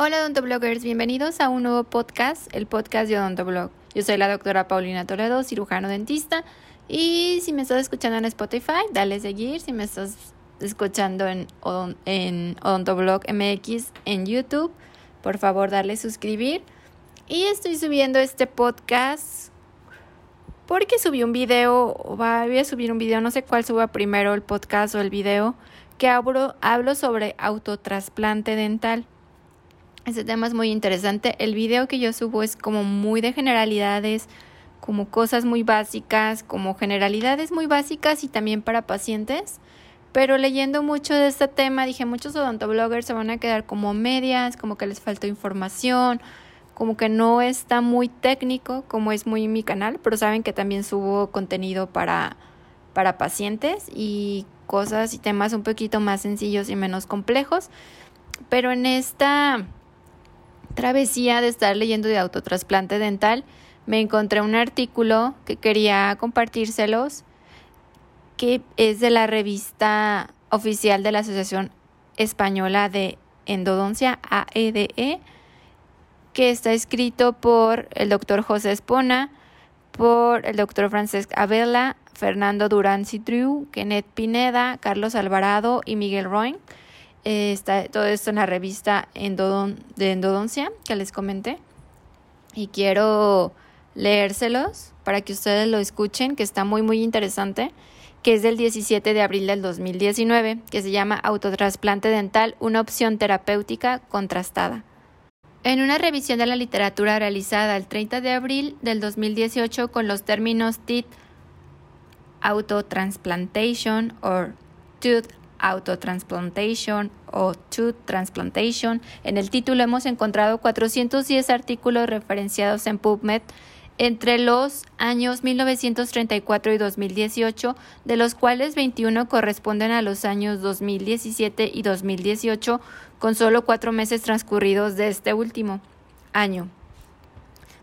Hola odontobloggers, bienvenidos a un nuevo podcast, el podcast de Odontoblog. Yo soy la doctora Paulina Toledo, cirujano dentista, y si me estás escuchando en Spotify, dale seguir. Si me estás escuchando en, en Odontoblog MX en YouTube, por favor dale suscribir. Y estoy subiendo este podcast porque subí un video, voy a subir un video, no sé cuál suba primero, el podcast o el video, que hablo, hablo sobre autotrasplante dental. Este tema es muy interesante. El video que yo subo es como muy de generalidades, como cosas muy básicas, como generalidades muy básicas y también para pacientes. Pero leyendo mucho de este tema, dije, muchos odontobloggers se van a quedar como medias, como que les faltó información, como que no está muy técnico, como es muy mi canal, pero saben que también subo contenido para, para pacientes y cosas y temas un poquito más sencillos y menos complejos. Pero en esta travesía de estar leyendo de autotrasplante dental, me encontré un artículo que quería compartírselos, que es de la revista oficial de la Asociación Española de Endodoncia, AEDE, e, que está escrito por el doctor José Espona, por el doctor Francesc Abela, Fernando Durán Citriu, Kenneth Pineda, Carlos Alvarado y Miguel Roin. Eh, está todo esto en la revista de endodoncia que les comenté. Y quiero leérselos para que ustedes lo escuchen, que está muy, muy interesante, que es del 17 de abril del 2019, que se llama Autotrasplante dental, una opción terapéutica contrastada. En una revisión de la literatura realizada el 30 de abril del 2018 con los términos TIT, autotransplantation o tooth Autotransplantation o Tooth Transplantation. En el título hemos encontrado 410 artículos referenciados en PubMed entre los años 1934 y 2018, de los cuales 21 corresponden a los años 2017 y 2018, con solo cuatro meses transcurridos de este último año.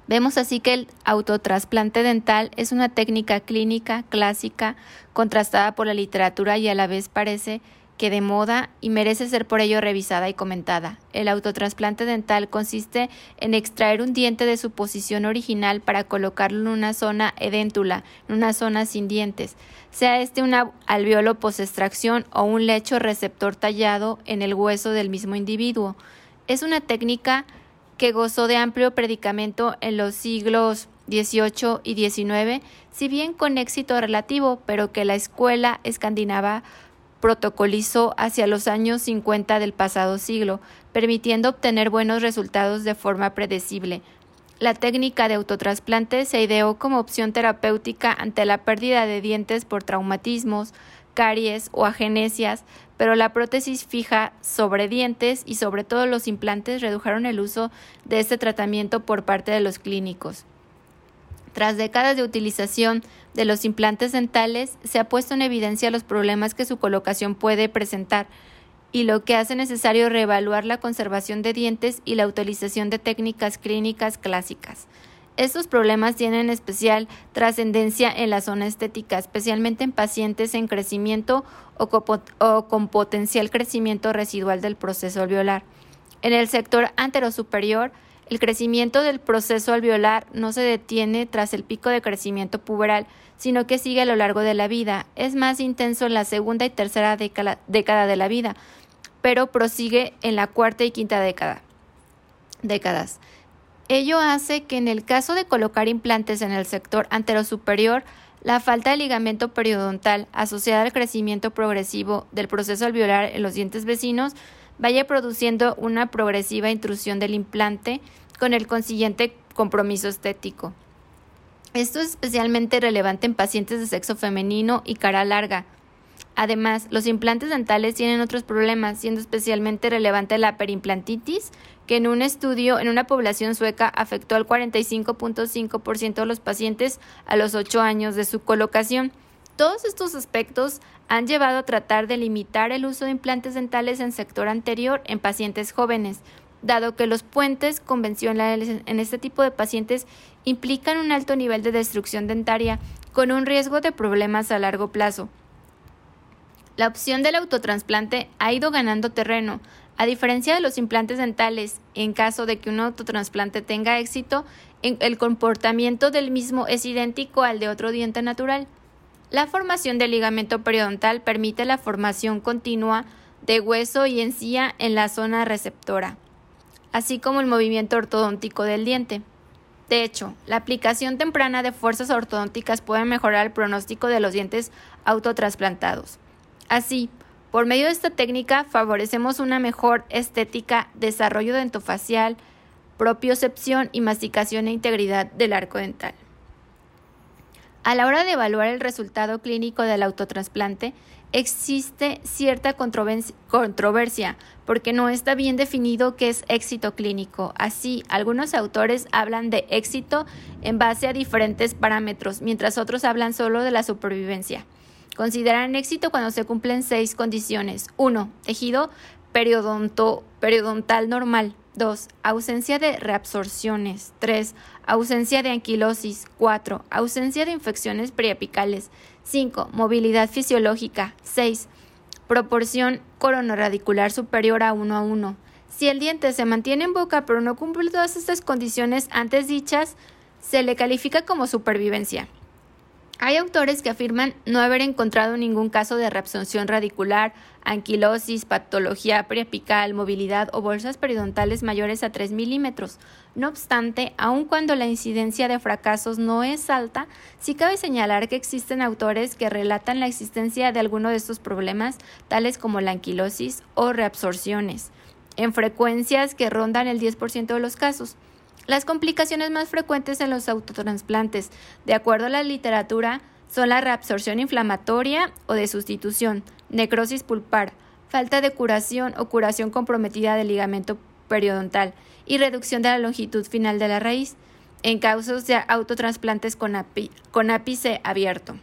Vemos así que el autotrasplante dental es una técnica clínica clásica contrastada por la literatura y a la vez parece que de moda y merece ser por ello revisada y comentada. El autotrasplante dental consiste en extraer un diente de su posición original para colocarlo en una zona edéntula, en una zona sin dientes, sea este un alveolo post-extracción o un lecho receptor tallado en el hueso del mismo individuo. Es una técnica que gozó de amplio predicamento en los siglos XVIII y XIX, si bien con éxito relativo, pero que la escuela escandinava protocolizó hacia los años 50 del pasado siglo, permitiendo obtener buenos resultados de forma predecible. La técnica de autotrasplante se ideó como opción terapéutica ante la pérdida de dientes por traumatismos, caries o agenesias, pero la prótesis fija sobre dientes y sobre todo los implantes redujeron el uso de este tratamiento por parte de los clínicos. Tras décadas de utilización de los implantes dentales, se ha puesto en evidencia los problemas que su colocación puede presentar y lo que hace necesario reevaluar la conservación de dientes y la utilización de técnicas clínicas clásicas. Estos problemas tienen especial trascendencia en la zona estética, especialmente en pacientes en crecimiento o, con potencial crecimiento residual del proceso alveolar. En el sector anterosuperior, el crecimiento del proceso alveolar no se detiene tras el pico de crecimiento puberal, sino que sigue a lo largo de la vida. Es más intenso en la segunda y tercera década, década de la vida, pero prosigue en la cuarta y quinta década. décadas. Ello hace que en el caso de colocar implantes en el sector anterosuperior, la falta de ligamento periodontal asociada al crecimiento progresivo del proceso alveolar en los dientes vecinos vaya produciendo una progresiva intrusión del implante con el consiguiente compromiso estético. Esto es especialmente relevante en pacientes de sexo femenino y cara larga, Además, los implantes dentales tienen otros problemas, siendo especialmente relevante la perimplantitis, que en un estudio en una población sueca afectó al 45.5% de los pacientes a los 8 años de su colocación. Todos estos aspectos han llevado a tratar de limitar el uso de implantes dentales en sector anterior en pacientes jóvenes, dado que los puentes convencionales en este tipo de pacientes implican un alto nivel de destrucción dentaria con un riesgo de problemas a largo plazo. La opción del autotransplante ha ido ganando terreno, A diferencia de los implantes dentales, en caso de que un autotrasplante tenga éxito, el comportamiento del mismo es idéntico al de otro diente natural. La formación del ligamento periodontal permite la formación continua de hueso y encía en la zona receptora, así como el movimiento ortodóntico del diente. De hecho, la aplicación temprana de fuerzas ortodónticas puede mejorar el pronóstico de los dientes autotrasplantados. Así, por medio de esta técnica favorecemos una mejor estética, desarrollo dentofacial, propiocepción y masticación e integridad del arco dental. A la hora de evaluar el resultado clínico del autotrasplante, existe cierta controversia porque no está bien definido qué es éxito clínico. Así, algunos autores hablan de éxito en base a diferentes parámetros, mientras otros hablan solo de la supervivencia. Consideran éxito cuando se cumplen seis condiciones. 1. Tejido periodontal normal. 2. Ausencia de reabsorciones. 3. Ausencia de anquilosis. 4. Ausencia de infecciones preapicales. 5. Movilidad fisiológica. 6. Proporción coronoradicular superior a 1 a 1. Si el diente se mantiene en boca pero no cumple todas estas condiciones antes dichas, se le califica como supervivencia. Hay autores que afirman no haber encontrado ningún caso de reabsorción radicular, anquilosis, patología preapical, movilidad o bolsas periodontales mayores a 3 milímetros. No obstante, aun cuando la incidencia de fracasos no es alta, sí cabe señalar que existen autores que relatan la existencia de alguno de estos problemas, tales como la anquilosis o reabsorciones, en frecuencias que rondan el 10% de los casos. Las complicaciones más frecuentes en los autotransplantes, de acuerdo a la literatura, son la reabsorción inflamatoria o de sustitución, necrosis pulpar, falta de curación o curación comprometida del ligamento periodontal y reducción de la longitud final de la raíz, en casos de autotransplantes con, ápice abierto.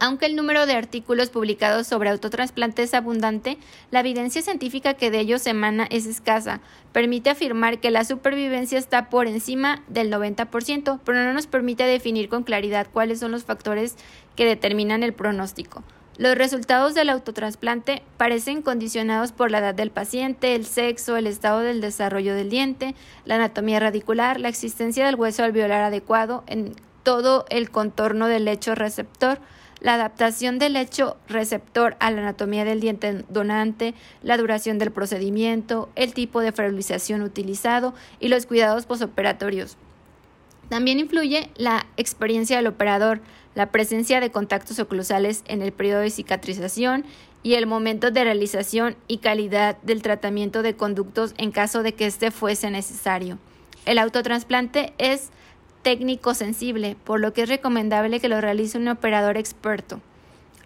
Aunque el número de artículos publicados sobre autotrasplante es abundante, la evidencia científica que de ellos emana es escasa. Permite afirmar que la supervivencia está por encima del 90%, pero no nos permite definir con claridad cuáles son los factores que determinan el pronóstico. Los resultados del autotrasplante parecen condicionados por la edad del paciente, el sexo, el estado del desarrollo del diente, la anatomía radicular, la existencia del hueso alveolar adecuado en todo el contorno del lecho receptor, la adaptación del lecho receptor a la anatomía del diente donante, la duración del procedimiento, el tipo de fertilización utilizado y los cuidados posoperatorios. También influye la experiencia del operador, la presencia de contactos oclusales en el periodo de cicatrización y el momento de realización y calidad del tratamiento de conductos en caso de que éste fuese necesario. El autotransplante es técnico sensible, por lo que es recomendable que lo realice un operador experto.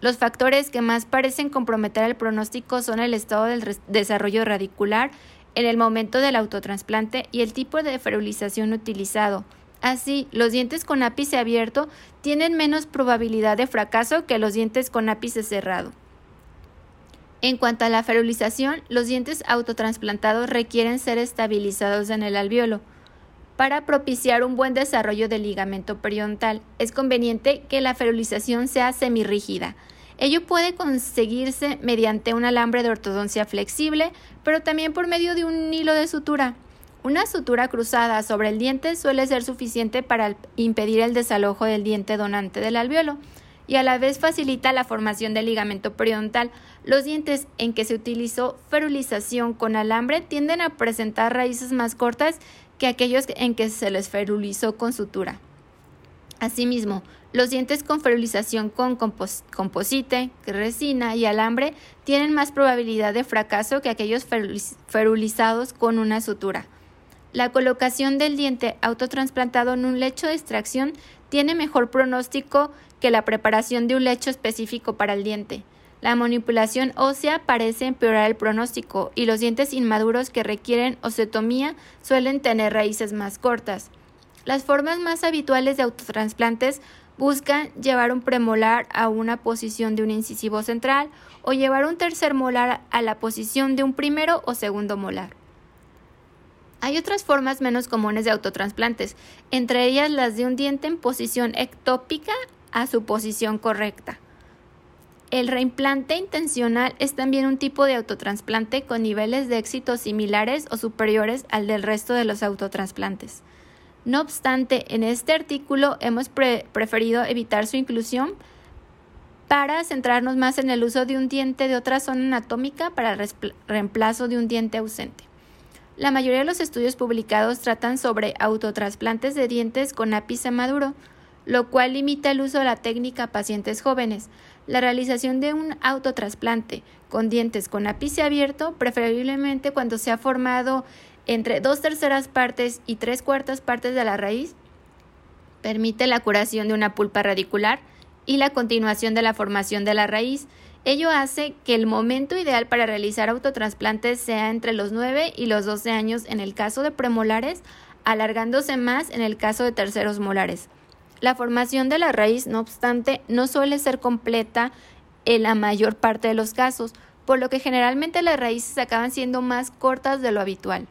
Los factores que más parecen comprometer el pronóstico son el estado del desarrollo radicular en el momento del autotrasplante y el tipo de ferulización utilizado. Así, los dientes con ápice abierto tienen menos probabilidad de fracaso que los dientes con ápice cerrado. En cuanto a la ferulización, los dientes autotransplantados requieren ser estabilizados en el alveolo. Para propiciar un buen desarrollo del ligamento periodontal, es conveniente que la ferulización sea semirrígida. Ello puede conseguirse mediante un alambre de ortodoncia flexible, pero también por medio de un hilo de sutura. Una sutura cruzada sobre el diente suele ser suficiente para impedir el desalojo del diente donante del alveolo y a la vez facilita la formación del ligamento periodontal. Los dientes en que se utilizó ferulización con alambre tienden a presentar raíces más cortas que aquellos en que se les ferulizó con sutura. Asimismo, los dientes con ferulización con composite, resina y alambre tienen más probabilidad de fracaso que aquellos ferulizados con una sutura. La colocación del diente autotransplantado en un lecho de extracción tiene mejor pronóstico que la preparación de un lecho específico para el diente. La manipulación ósea parece empeorar el pronóstico y los dientes inmaduros que requieren osteotomía suelen tener raíces más cortas. Las formas más habituales de autotransplantes buscan llevar un premolar a una posición de un incisivo central o llevar un tercer molar a la posición de un primero o segundo molar. Hay otras formas menos comunes de autotransplantes, entre ellas las de un diente en posición ectópica a su posición correcta. El reimplante intencional es también un tipo de autotransplante con niveles de éxito similares o superiores al del resto de los autotrasplantes. No obstante, en este artículo hemos preferido evitar su inclusión para centrarnos más en el uso de un diente de otra zona anatómica para el reemplazo de un diente ausente. La mayoría de los estudios publicados tratan sobre autotrasplantes de dientes con ápice maduro, lo cual limita el uso de la técnica a pacientes jóvenes. La realización de un autotrasplante con dientes con ápice abierto, preferiblemente cuando se ha formado entre dos terceras partes y tres cuartas partes de la raíz, permite la curación de una pulpa radicular y la continuación de la formación de la raíz. Ello hace que el momento ideal para realizar autotrasplantes sea entre los 9 y los 12 años en el caso de premolares, alargándose más en el caso de terceros molares. La formación de la raíz, no obstante, no suele ser completa en la mayor parte de los casos, por lo que generalmente las raíces acaban siendo más cortas de lo habitual.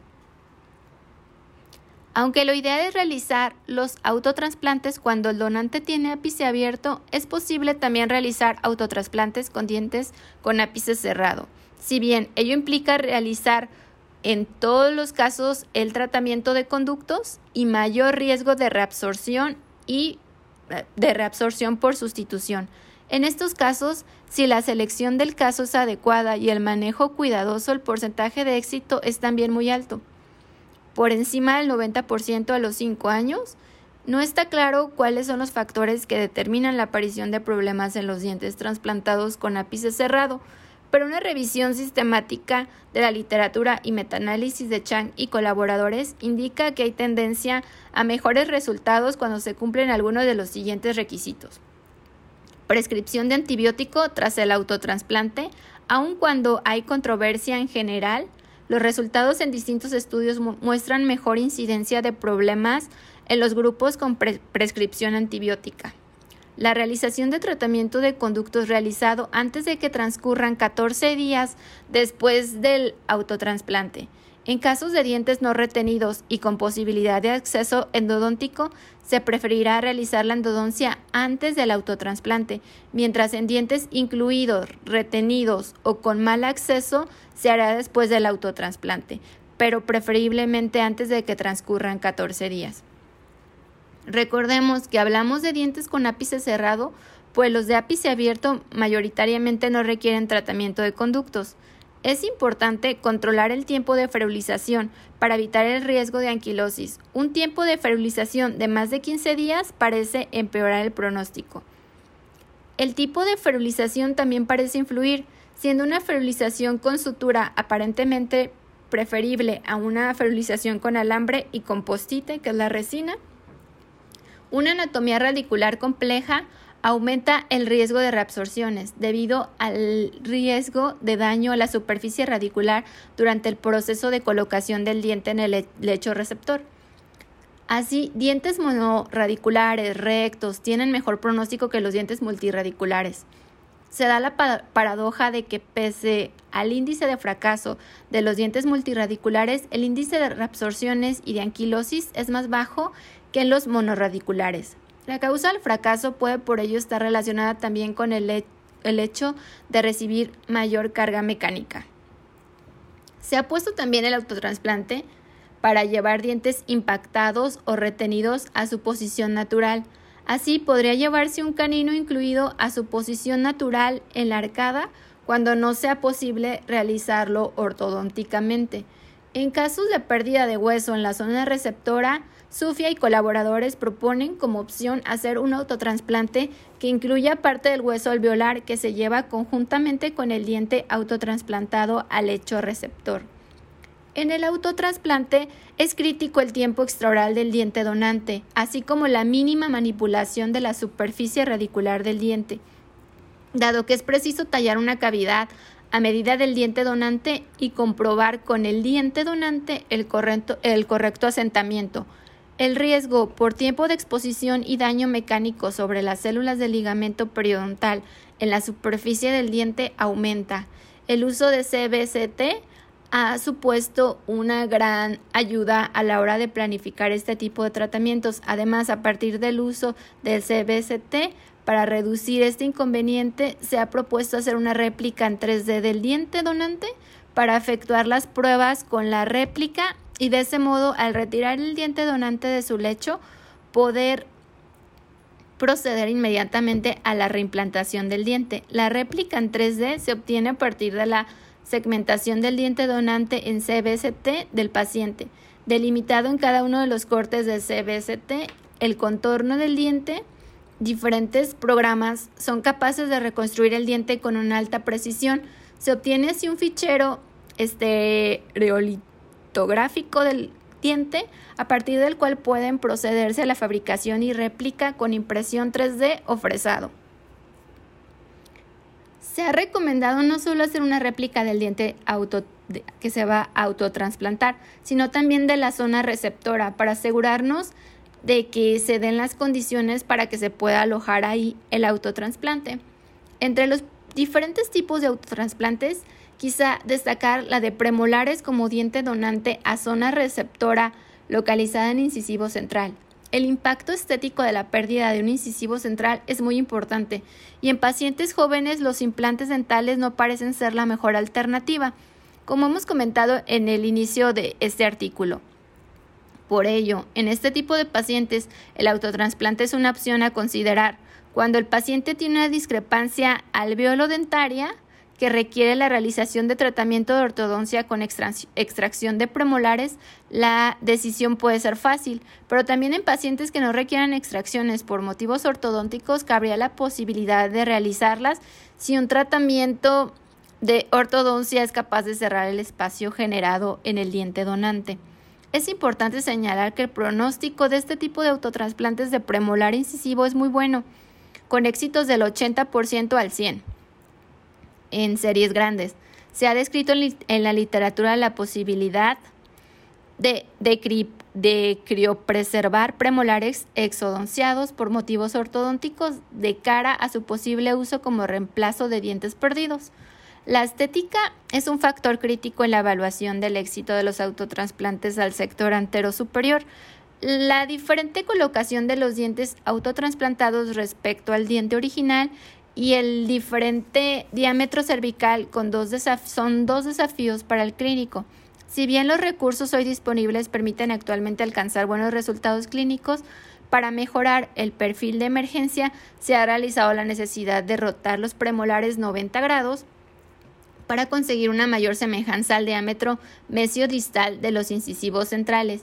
Aunque lo ideal es realizar los autotrasplantes cuando el donante tiene ápice abierto, es posible también realizar autotrasplantes con dientes con ápice cerrado. Si bien ello implica realizar en todos los casos el tratamiento de conductos y mayor riesgo de reabsorción y eh, de reabsorción por sustitución. En estos casos, si la selección del caso es adecuada y el manejo cuidadoso, el porcentaje de éxito es también muy alto por encima del 90% a los 5 años. No está claro cuáles son los factores que determinan la aparición de problemas en los dientes trasplantados con ápice cerrado, pero una revisión sistemática de la literatura y metaanálisis de Chang y colaboradores indica que hay tendencia a mejores resultados cuando se cumplen algunos de los siguientes requisitos. Prescripción de antibiótico tras el autotransplante, aun cuando hay controversia en general, los resultados en distintos estudios muestran mejor incidencia de problemas en los grupos con prescripción antibiótica. La realización de tratamiento de conductos realizado antes de que transcurran 14 días después del autotransplante en casos de dientes no retenidos y con posibilidad de acceso endodóntico, se preferirá realizar la endodoncia antes del autotransplante, mientras en dientes incluidos, retenidos o con mal acceso se hará después del autotransplante, pero preferiblemente antes de que transcurran 14 días. Recordemos que hablamos de dientes con ápice cerrado, pues los de ápice abierto mayoritariamente no requieren tratamiento de conductos. Es importante controlar el tiempo de ferulización para evitar el riesgo de anquilosis. Un tiempo de ferulización de más de 15 días parece empeorar el pronóstico. El tipo de ferulización también parece influir, siendo una ferulización con sutura aparentemente preferible a una ferulización con alambre y compostite, que es la resina. Una anatomía radicular compleja aumenta el riesgo de reabsorciones debido al riesgo de daño a la superficie radicular durante el proceso de colocación del diente en el lecho receptor. Así, dientes monorradiculares rectos tienen mejor pronóstico que los dientes multiradiculares. Se da la paradoja de que pese al índice de fracaso de los dientes multiradiculares, el índice de reabsorciones y de anquilosis es más bajo que en los monorradiculares. La causa del fracaso puede por ello estar relacionada también con el, el hecho de recibir mayor carga mecánica. Se ha puesto también el autotransplante para llevar dientes impactados o retenidos a su posición natural. Así podría llevarse un canino incluido a su posición natural en la arcada cuando no sea posible realizarlo ortodónticamente. En casos de pérdida de hueso en la zona receptora, Sufia y colaboradores proponen como opción hacer un autotransplante que incluya parte del hueso alveolar que se lleva conjuntamente con el diente autotransplantado al lecho receptor. En el autotrasplante es crítico el tiempo extraoral del diente donante, así como la mínima manipulación de la superficie radicular del diente, dado que es preciso tallar una cavidad a medida del diente donante y comprobar con el diente donante el correcto asentamiento, el riesgo por tiempo de exposición y daño mecánico sobre las células del ligamento periodontal en la superficie del diente aumenta. El uso de CBCT ha supuesto una gran ayuda a la hora de planificar este tipo de tratamientos. Además, a partir del uso del CBCT Para reducir este inconveniente, se ha propuesto hacer una réplica en 3D del diente donante para efectuar las pruebas con la réplica y de ese modo, al retirar el diente donante de su lecho, poder proceder inmediatamente a la reimplantación del diente. La réplica en 3D se obtiene a partir de la segmentación del diente donante en CBST del paciente, delimitado en cada uno de los cortes de CBST el contorno del diente diferentes programas son capaces de reconstruir el diente con una alta precisión. Se obtiene así un fichero del diente a partir del cual pueden procederse a la fabricación y réplica con impresión 3D o fresado. Se ha recomendado no solo hacer una réplica del diente que se va a autotransplantar, sino también de la zona receptora para asegurarnos de que se den las condiciones para que se pueda alojar ahí el autotransplante. Entre los diferentes tipos de autotransplantes, quizá destacar la de premolares como diente donante a zona receptora localizada en incisivo central. El impacto estético de la pérdida de un incisivo central es muy importante y en pacientes jóvenes los implantes dentales no parecen ser la mejor alternativa, como hemos comentado en el inicio de este artículo. Por ello, en este tipo de pacientes, el autotransplante es una opción a considerar cuando el paciente tiene una discrepancia alveolo-dentaria que requiere la realización de tratamiento de ortodoncia con extracción de premolares, la decisión puede ser fácil, pero también en pacientes que no requieran extracciones por motivos ortodónticos cabría la posibilidad de realizarlas si un tratamiento de ortodoncia es capaz de cerrar el espacio generado en el diente donante. Es importante señalar que el pronóstico de este tipo de autotrasplantes de premolar incisivo es muy bueno, con éxitos del 80% al 100% en series grandes. Se ha descrito en, la literatura la posibilidad de, de, criopreservar premolares exodonciados por motivos ortodónticos de cara a su posible uso como reemplazo de dientes perdidos. La estética es un factor crítico en la evaluación del éxito de los autotrasplantes al sector antero superior. La diferente colocación de los dientes autotransplantados respecto al diente original y el diferente diámetro cervical con dos son dos desafíos para el clínico. Si bien los recursos hoy disponibles permiten actualmente alcanzar buenos resultados clínicos, para mejorar el perfil de emergencia se ha realizado la necesidad de rotar los premolares 90 grados para conseguir una mayor semejanza al diámetro mesiodistal de los incisivos centrales,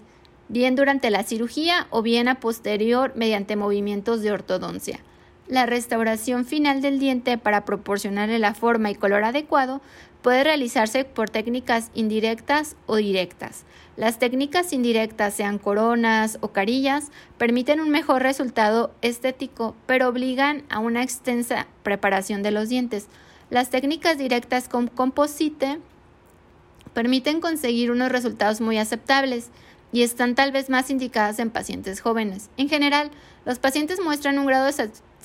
bien durante la cirugía o bien a posterior mediante movimientos de ortodoncia. La restauración final del diente para proporcionarle la forma y color adecuado puede realizarse por técnicas indirectas o directas. Las técnicas indirectas, sean coronas o carillas, permiten un mejor resultado estético, pero obligan a una extensa preparación de los dientes. Las técnicas directas con composite permiten conseguir unos resultados muy aceptables y están tal vez más indicadas en pacientes jóvenes. En general, los pacientes muestran un grado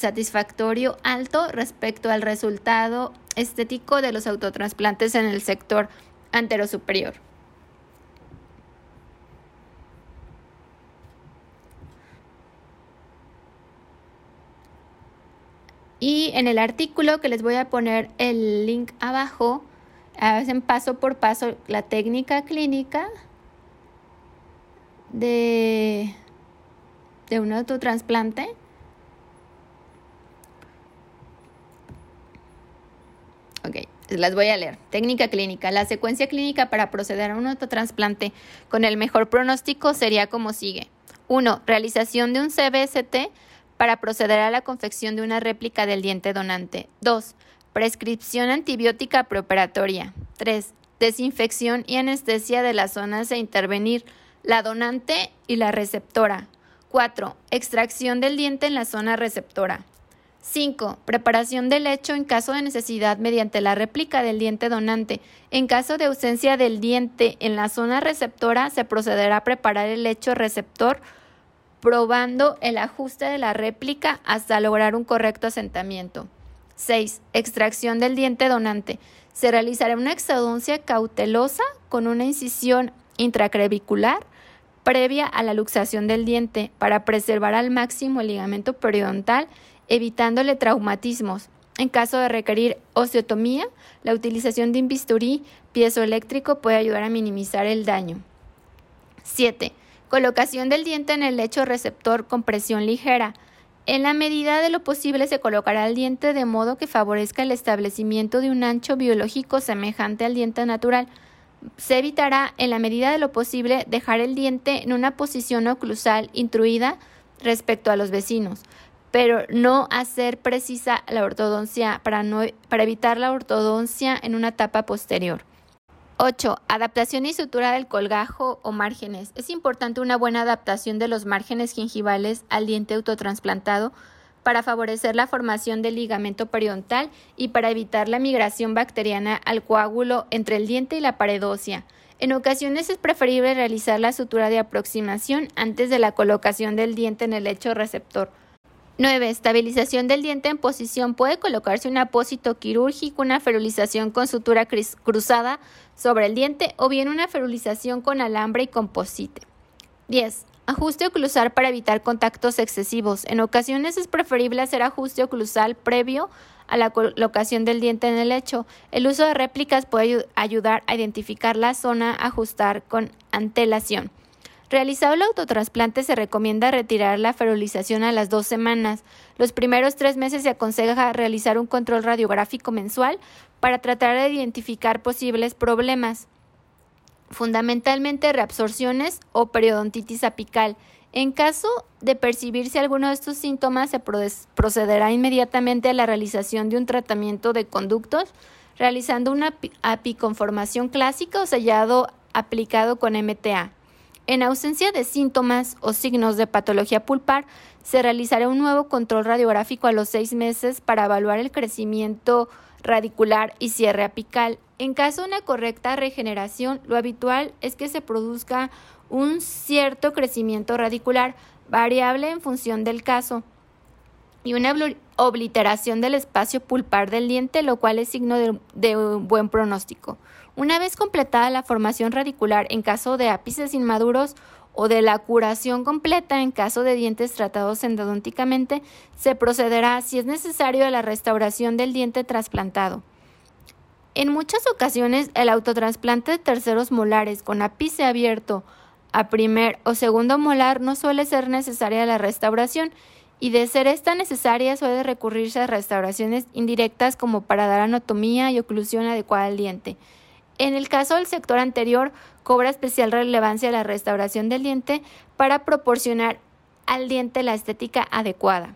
satisfactorio alto respecto al resultado estético de los autotrasplantes en el sector anterosuperior. Y en el artículo que les voy a poner el link abajo, hacen paso por paso la técnica clínica de, de un autotransplante. Las voy a leer. Técnica clínica. La secuencia clínica para proceder a un autotransplante con el mejor pronóstico sería como sigue. 1. Realización de un CBST para proceder a la confección de una réplica del diente donante. 2. Prescripción antibiótica preoperatoria. 3. Desinfección y anestesia de las zonas a intervenir, la donante y la receptora. 4. Extracción del diente en la zona receptora. 5. Preparación del lecho en caso de necesidad mediante la réplica del diente donante. En caso de ausencia del diente en la zona receptora, se procederá a preparar el lecho receptor probando el ajuste de la réplica hasta lograr un correcto asentamiento. 6. Extracción del diente donante. Se realizará una exodoncia cautelosa con una incisión intracrevicular previa a la luxación del diente para preservar al máximo el ligamento periodontal evitándole traumatismos. En caso de requerir osteotomía, la utilización de un bisturí piezoeléctrico puede ayudar a minimizar el daño. 7. Colocación del diente en el lecho receptor con presión ligera. En la medida de lo posible se colocará el diente de modo que favorezca el establecimiento de un ancho biológico semejante al diente natural. Se evitará, en la medida de lo posible, dejar el diente en una posición oclusal intruida respecto a los vecinos pero no hacer precisa la ortodoncia para, no, para evitar la ortodoncia en una etapa posterior. 8. Adaptación y sutura del colgajo o márgenes. Es importante una buena adaptación de los márgenes gingivales al diente autotransplantado para favorecer la formación del ligamento periodontal y para evitar la migración bacteriana al coágulo entre el diente y la pared ósea. En ocasiones es preferible realizar la sutura de aproximación antes de la colocación del diente en el lecho receptor 9. Estabilización del diente en posición. Puede colocarse un apósito quirúrgico, una ferulización con sutura cruzada sobre el diente o bien una ferulización con alambre y composite. 10. Ajuste oclusal para evitar contactos excesivos. En ocasiones es preferible hacer ajuste oclusal previo a la colocación del diente en el lecho. El uso de réplicas puede ayudar a identificar la zona ajustar con antelación. Realizado el autotrasplante se recomienda retirar la ferulización a las dos semanas. Los primeros tres meses se aconseja realizar un control radiográfico mensual para tratar de identificar posibles problemas, fundamentalmente reabsorciones o periodontitis apical. En caso de percibirse alguno de estos síntomas, se procederá inmediatamente a la realización de un tratamiento de conductos, realizando una apiconformación clásica o sellado aplicado con MTA. En ausencia de síntomas o signos de patología pulpar, se realizará un nuevo control radiográfico a los seis meses para evaluar el crecimiento radicular y cierre apical. En caso de una correcta regeneración, lo habitual es que se produzca un cierto crecimiento radicular, variable en función del caso, y una obliteración del espacio pulpar del diente, lo cual es signo de, un buen pronóstico. Una vez completada la formación radicular en caso de ápices inmaduros o de la curación completa en caso de dientes tratados endodónticamente, se procederá, si es necesario, a la restauración del diente trasplantado. En muchas ocasiones, el autotrasplante de terceros molares con ápice abierto a primer o segundo molar no suele ser necesaria la restauración y de ser esta necesaria suele recurrirse a restauraciones indirectas como para dar anatomía y oclusión adecuada al diente. En el caso del sector anterior, cobra especial relevancia la restauración del diente para proporcionar al diente la estética adecuada.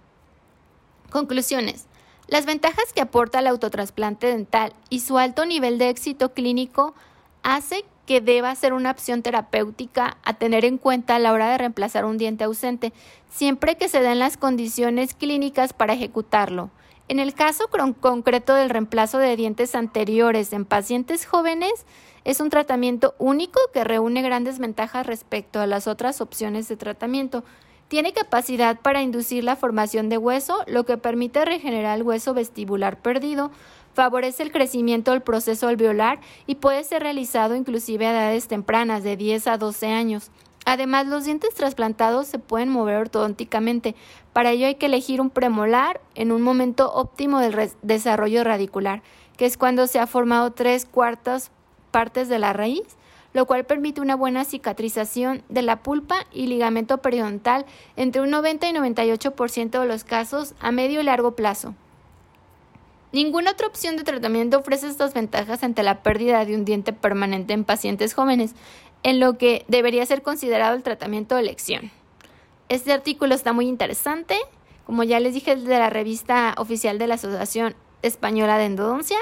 Conclusiones. Las ventajas que aporta el autotrasplante dental y su alto nivel de éxito clínico hace que deba ser una opción terapéutica a tener en cuenta a la hora de reemplazar un diente ausente, siempre que se den las condiciones clínicas para ejecutarlo. En el caso concreto del reemplazo de dientes anteriores en pacientes jóvenes, es un tratamiento único que reúne grandes ventajas respecto a las otras opciones de tratamiento. Tiene capacidad para inducir la formación de hueso, lo que permite regenerar el hueso vestibular perdido, favorece el crecimiento del proceso alveolar y puede ser realizado inclusive a edades tempranas de 10 a 12 años. Además, los dientes trasplantados se pueden mover ortodónticamente. Para ello hay que elegir un premolar en un momento óptimo del desarrollo radicular, que es cuando se ha formado tres cuartas partes de la raíz, lo cual permite una buena cicatrización de la pulpa y ligamento periodontal entre un 90 y 98% de los casos a medio y largo plazo. Ninguna otra opción de tratamiento ofrece estas ventajas ante la pérdida de un diente permanente en pacientes jóvenes, en lo que debería ser considerado el tratamiento de elección. Este artículo está muy interesante, como ya les dije, es de la revista oficial de la Asociación Española de Endodoncia.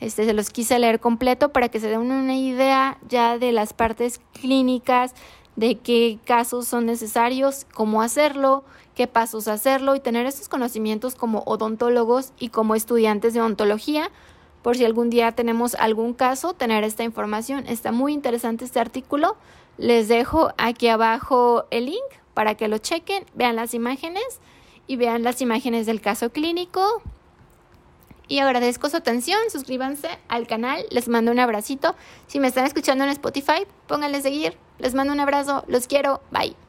Este se los quise leer completo para que se den una idea ya de las partes clínicas, de qué casos son necesarios, cómo hacerlo, qué pasos hacerlo y tener estos conocimientos como odontólogos y como estudiantes de odontología. Por si algún día tenemos algún caso, tener esta información. Está muy interesante este artículo. Les dejo aquí abajo el link para que lo chequen, vean las imágenes y vean las imágenes del caso clínico. Y agradezco su atención, suscríbanse al canal, les mando un abracito. Si me están escuchando en Spotify, pónganle seguir. Les mando un abrazo, los quiero, bye.